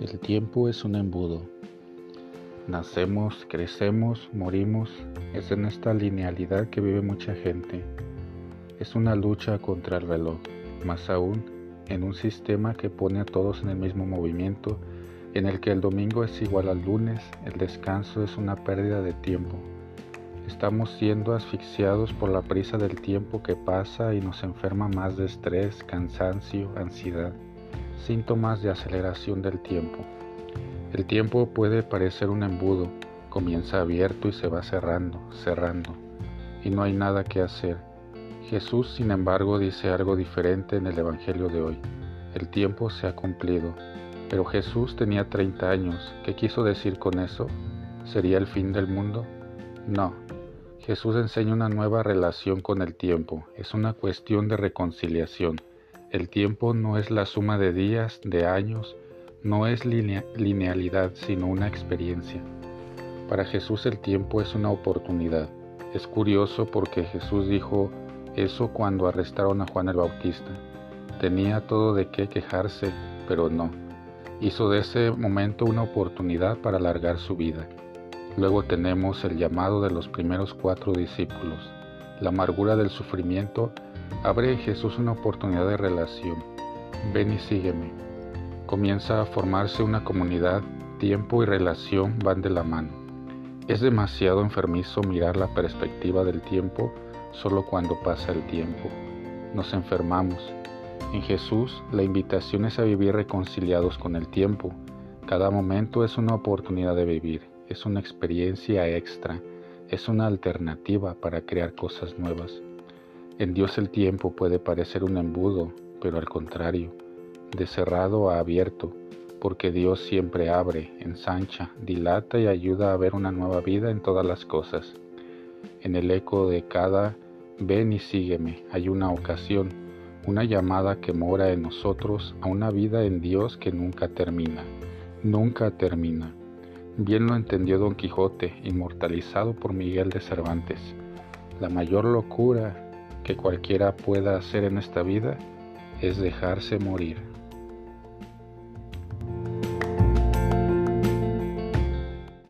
El tiempo es un embudo. Nacemos, crecemos, morimos. Es en esta linealidad que vive mucha gente. Es una lucha contra el reloj, más aún en un sistema que pone a todos en el mismo movimiento, en el que el domingo es igual al lunes, el descanso es una pérdida de tiempo. Estamos siendo asfixiados por la prisa del tiempo que pasa y nos enferma más de estrés, cansancio, ansiedad síntomas de aceleración del tiempo. El tiempo puede parecer un embudo, comienza abierto y se va cerrando, cerrando, y no hay nada que hacer. Jesús, sin embargo, dice algo diferente en el Evangelio de hoy. El tiempo se ha cumplido. Pero Jesús tenía 30 años. ¿Qué quiso decir con eso? ¿Sería el fin del mundo? No. Jesús enseña una nueva relación con el tiempo. Es una cuestión de reconciliación. El tiempo no es la suma de días, de años, no es linealidad, sino una experiencia. Para Jesús el tiempo es una oportunidad. Es curioso porque Jesús dijo eso cuando arrestaron a Juan el Bautista. Tenía todo de qué quejarse, pero no. Hizo de ese momento una oportunidad para alargar su vida. Luego tenemos el llamado de los primeros cuatro discípulos. La amargura del sufrimiento Abre Jesús una oportunidad de relación. Ven y sígueme. Comienza a formarse una comunidad, tiempo y relación van de la mano. Es demasiado enfermizo mirar la perspectiva del tiempo solo cuando pasa el tiempo. Nos enfermamos. En Jesús la invitación es a vivir reconciliados con el tiempo. Cada momento es una oportunidad de vivir, es una experiencia extra, es una alternativa para crear cosas nuevas. En Dios el tiempo puede parecer un embudo, pero al contrario, de cerrado a abierto, porque Dios siempre abre, ensancha, dilata y ayuda a ver una nueva vida en todas las cosas. En el eco de cada ven y sígueme hay una ocasión, una llamada que mora en nosotros a una vida en Dios que nunca termina, nunca termina. Bien lo entendió Don Quijote, inmortalizado por Miguel de Cervantes. La mayor locura que cualquiera pueda hacer en esta vida es dejarse morir.